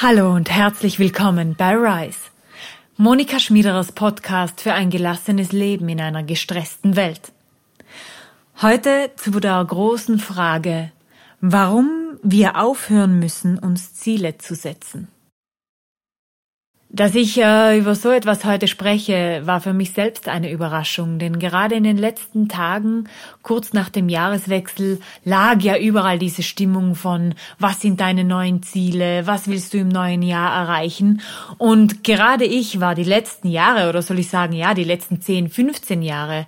Hallo und herzlich willkommen bei Rise. Monika Schmiederers Podcast für ein gelassenes Leben in einer gestressten Welt. Heute zu der großen Frage, warum wir aufhören müssen, uns Ziele zu setzen. Dass ich äh, über so etwas heute spreche, war für mich selbst eine Überraschung, denn gerade in den letzten Tagen, kurz nach dem Jahreswechsel, lag ja überall diese Stimmung von, was sind deine neuen Ziele, was willst du im neuen Jahr erreichen? Und gerade ich war die letzten Jahre, oder soll ich sagen, ja, die letzten 10, 15 Jahre,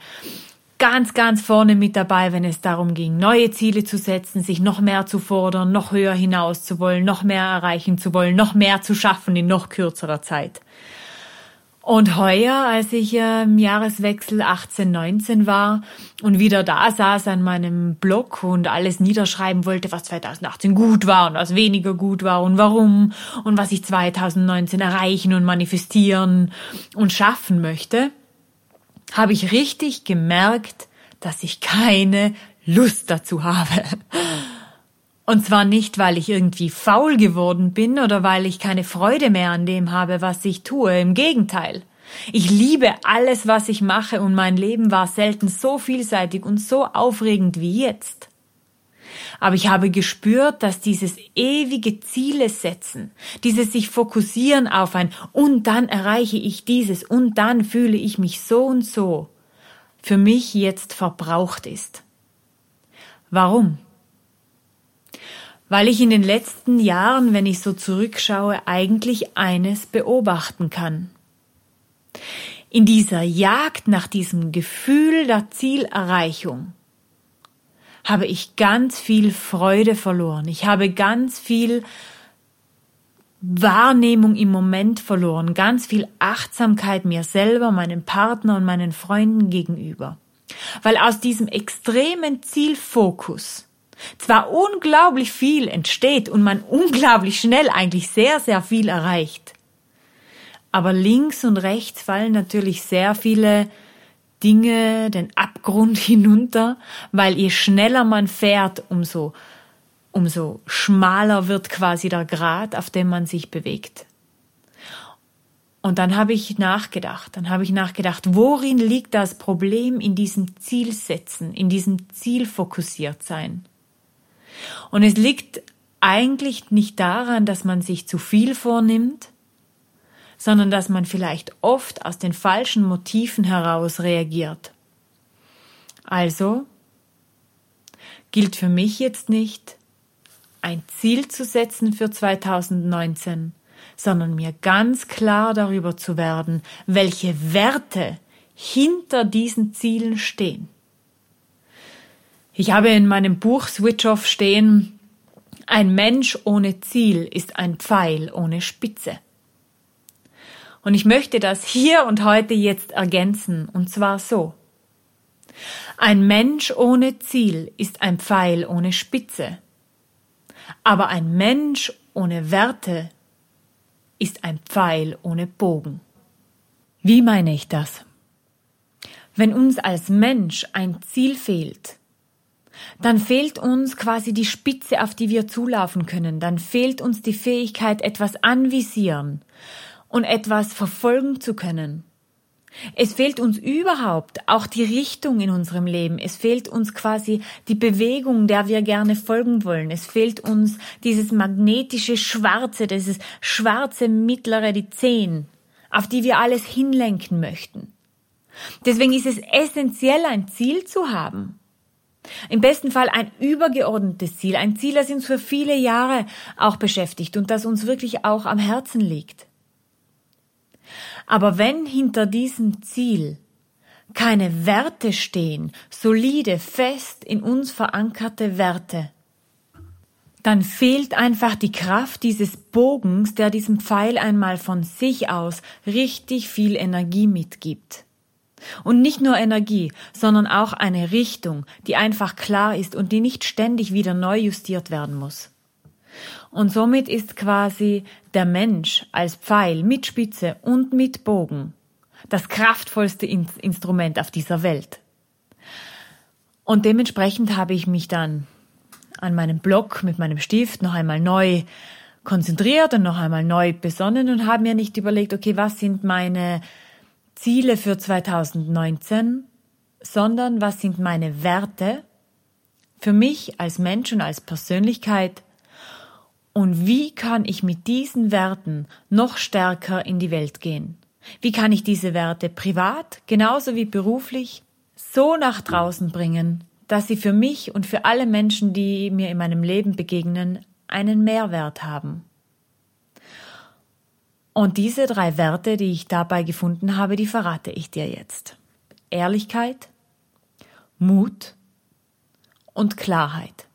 ganz, ganz vorne mit dabei, wenn es darum ging, neue Ziele zu setzen, sich noch mehr zu fordern, noch höher hinaus zu wollen, noch mehr erreichen zu wollen, noch mehr zu schaffen in noch kürzerer Zeit. Und heuer, als ich im Jahreswechsel 18, 19 war und wieder da saß an meinem Blog und alles niederschreiben wollte, was 2018 gut war und was weniger gut war und warum und was ich 2019 erreichen und manifestieren und schaffen möchte, habe ich richtig gemerkt, dass ich keine Lust dazu habe. Und zwar nicht, weil ich irgendwie faul geworden bin oder weil ich keine Freude mehr an dem habe, was ich tue. Im Gegenteil. Ich liebe alles, was ich mache und mein Leben war selten so vielseitig und so aufregend wie jetzt. Aber ich habe gespürt, dass dieses ewige Ziele setzen, dieses sich fokussieren auf ein und dann erreiche ich dieses und dann fühle ich mich so und so, für mich jetzt verbraucht ist. Warum? Weil ich in den letzten Jahren, wenn ich so zurückschaue, eigentlich eines beobachten kann. In dieser Jagd nach diesem Gefühl der Zielerreichung habe ich ganz viel Freude verloren. Ich habe ganz viel Wahrnehmung im Moment verloren, ganz viel Achtsamkeit mir selber, meinem Partner und meinen Freunden gegenüber. Weil aus diesem extremen Zielfokus zwar unglaublich viel entsteht und man unglaublich schnell eigentlich sehr, sehr viel erreicht, aber links und rechts fallen natürlich sehr viele Dinge den Abgrund hinunter, weil je schneller man fährt, umso, umso schmaler wird quasi der Grat, auf dem man sich bewegt. Und dann habe ich nachgedacht, dann habe ich nachgedacht, worin liegt das Problem in diesem Zielsetzen, in diesem Zielfokussiert sein? Und es liegt eigentlich nicht daran, dass man sich zu viel vornimmt, sondern dass man vielleicht oft aus den falschen Motiven heraus reagiert. Also gilt für mich jetzt nicht, ein Ziel zu setzen für 2019, sondern mir ganz klar darüber zu werden, welche Werte hinter diesen Zielen stehen. Ich habe in meinem Buch Switch Off stehen, ein Mensch ohne Ziel ist ein Pfeil ohne Spitze. Und ich möchte das hier und heute jetzt ergänzen, und zwar so. Ein Mensch ohne Ziel ist ein Pfeil ohne Spitze. Aber ein Mensch ohne Werte ist ein Pfeil ohne Bogen. Wie meine ich das? Wenn uns als Mensch ein Ziel fehlt, dann fehlt uns quasi die Spitze, auf die wir zulaufen können, dann fehlt uns die Fähigkeit, etwas anvisieren, und etwas verfolgen zu können. Es fehlt uns überhaupt auch die Richtung in unserem Leben. Es fehlt uns quasi die Bewegung, der wir gerne folgen wollen. Es fehlt uns dieses magnetische Schwarze, dieses schwarze mittlere, die Zehn, auf die wir alles hinlenken möchten. Deswegen ist es essentiell, ein Ziel zu haben. Im besten Fall ein übergeordnetes Ziel, ein Ziel, das uns für viele Jahre auch beschäftigt und das uns wirklich auch am Herzen liegt. Aber wenn hinter diesem Ziel keine Werte stehen, solide, fest in uns verankerte Werte, dann fehlt einfach die Kraft dieses Bogens, der diesem Pfeil einmal von sich aus richtig viel Energie mitgibt. Und nicht nur Energie, sondern auch eine Richtung, die einfach klar ist und die nicht ständig wieder neu justiert werden muss. Und somit ist quasi der Mensch als Pfeil mit Spitze und mit Bogen das kraftvollste Instrument auf dieser Welt. Und dementsprechend habe ich mich dann an meinem Block mit meinem Stift noch einmal neu konzentriert und noch einmal neu besonnen und habe mir nicht überlegt, okay, was sind meine Ziele für 2019, sondern was sind meine Werte für mich als Mensch und als Persönlichkeit und wie kann ich mit diesen Werten noch stärker in die Welt gehen? Wie kann ich diese Werte privat genauso wie beruflich so nach draußen bringen, dass sie für mich und für alle Menschen, die mir in meinem Leben begegnen, einen Mehrwert haben? Und diese drei Werte, die ich dabei gefunden habe, die verrate ich dir jetzt. Ehrlichkeit, Mut und Klarheit.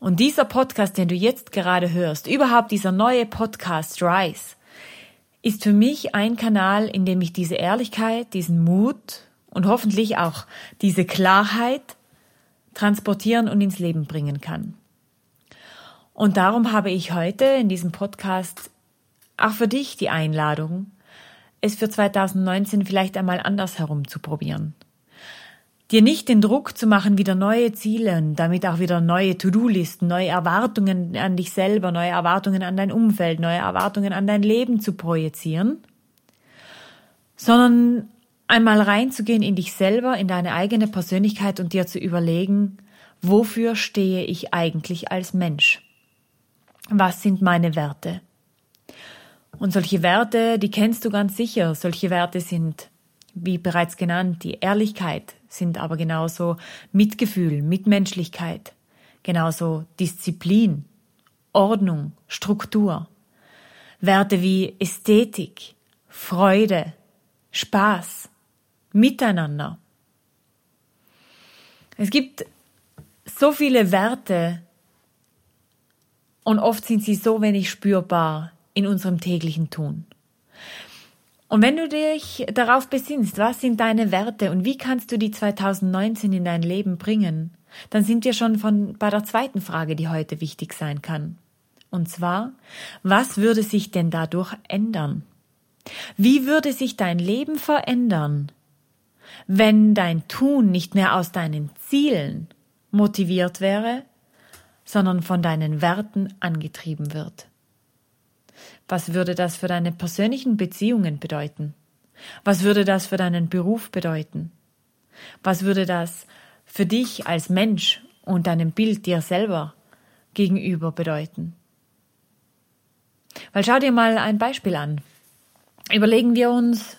Und dieser Podcast, den du jetzt gerade hörst, überhaupt dieser neue Podcast Rise, ist für mich ein Kanal, in dem ich diese Ehrlichkeit, diesen Mut und hoffentlich auch diese Klarheit transportieren und ins Leben bringen kann. Und darum habe ich heute in diesem Podcast auch für dich die Einladung, es für 2019 vielleicht einmal anders herum zu probieren dir nicht den Druck zu machen, wieder neue Ziele und damit auch wieder neue To-Do-Listen, neue Erwartungen an dich selber, neue Erwartungen an dein Umfeld, neue Erwartungen an dein Leben zu projizieren, sondern einmal reinzugehen in dich selber, in deine eigene Persönlichkeit und dir zu überlegen, wofür stehe ich eigentlich als Mensch? Was sind meine Werte? Und solche Werte, die kennst du ganz sicher. Solche Werte sind, wie bereits genannt, die Ehrlichkeit, sind aber genauso Mitgefühl, Mitmenschlichkeit, genauso Disziplin, Ordnung, Struktur. Werte wie Ästhetik, Freude, Spaß, Miteinander. Es gibt so viele Werte und oft sind sie so wenig spürbar in unserem täglichen Tun. Und wenn du dich darauf besinnst, was sind deine Werte und wie kannst du die 2019 in dein Leben bringen, dann sind wir schon von bei der zweiten Frage, die heute wichtig sein kann. Und zwar, was würde sich denn dadurch ändern? Wie würde sich dein Leben verändern, wenn dein Tun nicht mehr aus deinen Zielen motiviert wäre, sondern von deinen Werten angetrieben wird? Was würde das für deine persönlichen Beziehungen bedeuten? Was würde das für deinen Beruf bedeuten? Was würde das für dich als Mensch und deinem Bild dir selber gegenüber bedeuten? Weil schau dir mal ein Beispiel an. Überlegen wir uns,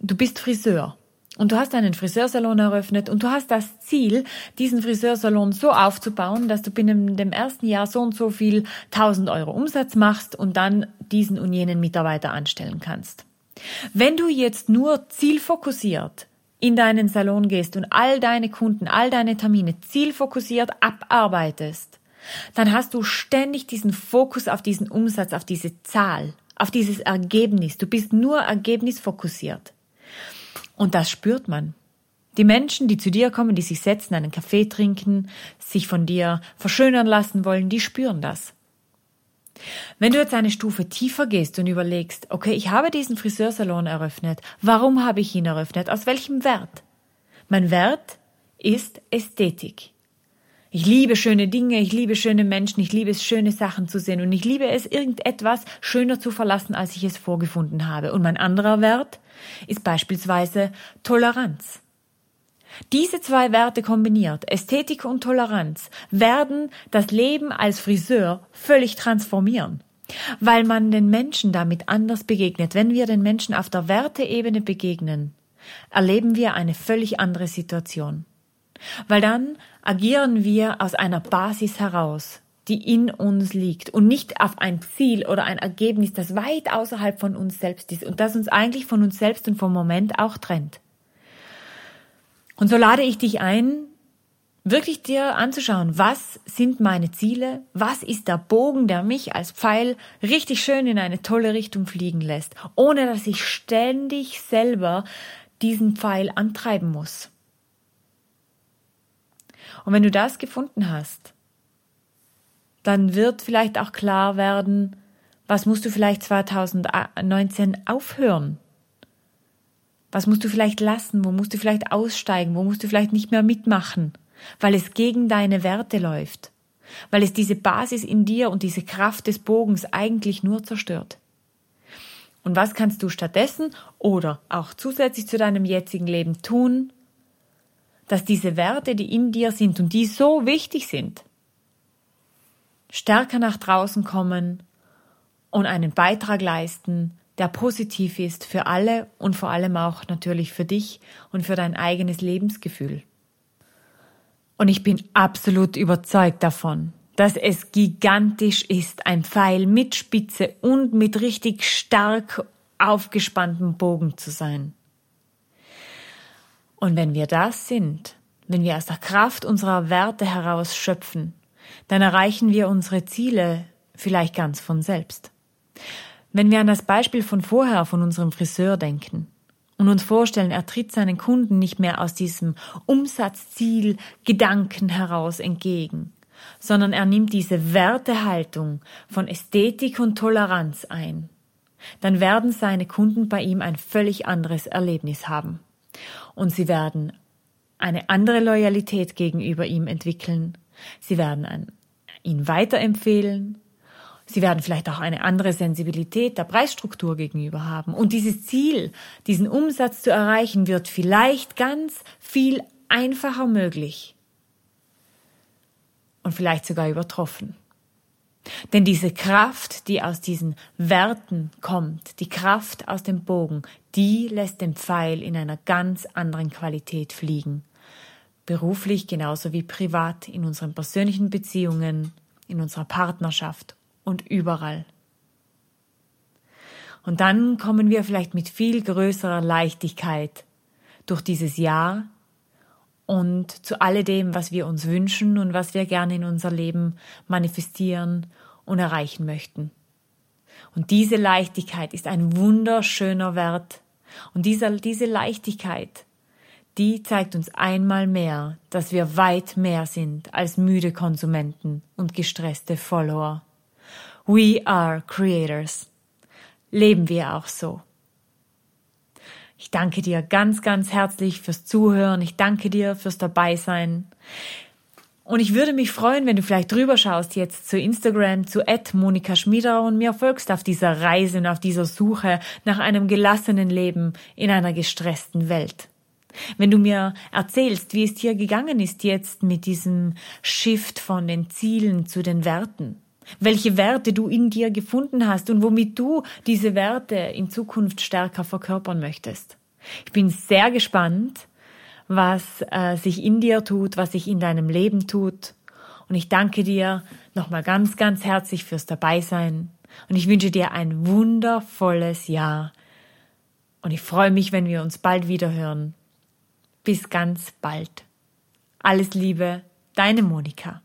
du bist Friseur und du hast einen Friseursalon eröffnet und du hast das Ziel, diesen Friseursalon so aufzubauen, dass du binnen dem ersten Jahr so und so viel 1000 Euro Umsatz machst und dann diesen und jenen Mitarbeiter anstellen kannst. Wenn du jetzt nur zielfokussiert in deinen Salon gehst und all deine Kunden, all deine Termine zielfokussiert abarbeitest, dann hast du ständig diesen Fokus auf diesen Umsatz, auf diese Zahl, auf dieses Ergebnis. Du bist nur ergebnisfokussiert. Und das spürt man. Die Menschen, die zu dir kommen, die sich setzen, einen Kaffee trinken, sich von dir verschönern lassen wollen, die spüren das. Wenn du jetzt eine Stufe tiefer gehst und überlegst, okay, ich habe diesen Friseursalon eröffnet, warum habe ich ihn eröffnet, aus welchem Wert? Mein Wert ist Ästhetik. Ich liebe schöne Dinge, ich liebe schöne Menschen, ich liebe es, schöne Sachen zu sehen und ich liebe es, irgendetwas schöner zu verlassen, als ich es vorgefunden habe. Und mein anderer Wert ist beispielsweise Toleranz. Diese zwei Werte kombiniert, Ästhetik und Toleranz, werden das Leben als Friseur völlig transformieren, weil man den Menschen damit anders begegnet. Wenn wir den Menschen auf der Werteebene begegnen, erleben wir eine völlig andere Situation. Weil dann agieren wir aus einer Basis heraus, die in uns liegt und nicht auf ein Ziel oder ein Ergebnis, das weit außerhalb von uns selbst ist und das uns eigentlich von uns selbst und vom Moment auch trennt. Und so lade ich dich ein, wirklich dir anzuschauen, was sind meine Ziele, was ist der Bogen, der mich als Pfeil richtig schön in eine tolle Richtung fliegen lässt, ohne dass ich ständig selber diesen Pfeil antreiben muss. Und wenn du das gefunden hast, dann wird vielleicht auch klar werden, was musst du vielleicht 2019 aufhören? Was musst du vielleicht lassen? Wo musst du vielleicht aussteigen? Wo musst du vielleicht nicht mehr mitmachen? Weil es gegen deine Werte läuft. weil es diese Basis in dir und diese Kraft des Bogens eigentlich nur zerstört. Und was kannst du stattdessen oder auch zusätzlich zu deinem jetzigen Leben tun, dass diese Werte, die in dir sind und die so wichtig sind, stärker nach draußen kommen und einen Beitrag leisten, der positiv ist für alle und vor allem auch natürlich für dich und für dein eigenes Lebensgefühl. Und ich bin absolut überzeugt davon, dass es gigantisch ist, ein Pfeil mit Spitze und mit richtig stark aufgespanntem Bogen zu sein. Und wenn wir das sind, wenn wir aus der Kraft unserer Werte heraus schöpfen, dann erreichen wir unsere Ziele vielleicht ganz von selbst. Wenn wir an das Beispiel von vorher von unserem Friseur denken und uns vorstellen, er tritt seinen Kunden nicht mehr aus diesem Umsatzziel Gedanken heraus entgegen, sondern er nimmt diese Wertehaltung von Ästhetik und Toleranz ein, dann werden seine Kunden bei ihm ein völlig anderes Erlebnis haben. Und sie werden eine andere Loyalität gegenüber ihm entwickeln. Sie werden ihn weiterempfehlen. Sie werden vielleicht auch eine andere Sensibilität der Preisstruktur gegenüber haben. Und dieses Ziel, diesen Umsatz zu erreichen, wird vielleicht ganz viel einfacher möglich, und vielleicht sogar übertroffen. Denn diese Kraft, die aus diesen Werten kommt, die Kraft aus dem Bogen, die lässt den Pfeil in einer ganz anderen Qualität fliegen. Beruflich genauso wie privat, in unseren persönlichen Beziehungen, in unserer Partnerschaft und überall. Und dann kommen wir vielleicht mit viel größerer Leichtigkeit durch dieses Jahr und zu alledem, was wir uns wünschen und was wir gerne in unser Leben manifestieren und erreichen möchten. Und diese Leichtigkeit ist ein wunderschöner Wert. Und dieser, diese Leichtigkeit, die zeigt uns einmal mehr, dass wir weit mehr sind als müde Konsumenten und gestresste Follower. We are creators. Leben wir auch so. Ich danke dir ganz, ganz herzlich fürs Zuhören. Ich danke dir fürs Dabeisein. Und ich würde mich freuen, wenn du vielleicht drüber schaust jetzt zu Instagram, zu Monika Schmieder und mir folgst auf dieser Reise und auf dieser Suche nach einem gelassenen Leben in einer gestressten Welt. Wenn du mir erzählst, wie es dir gegangen ist jetzt mit diesem Shift von den Zielen zu den Werten, welche Werte du in dir gefunden hast und womit du diese Werte in Zukunft stärker verkörpern möchtest. Ich bin sehr gespannt, was äh, sich in dir tut, was sich in deinem Leben tut. Und ich danke dir nochmal ganz, ganz herzlich fürs Dabeisein. Und ich wünsche dir ein wundervolles Jahr. Und ich freue mich, wenn wir uns bald wieder hören. Bis ganz bald. Alles Liebe, deine Monika.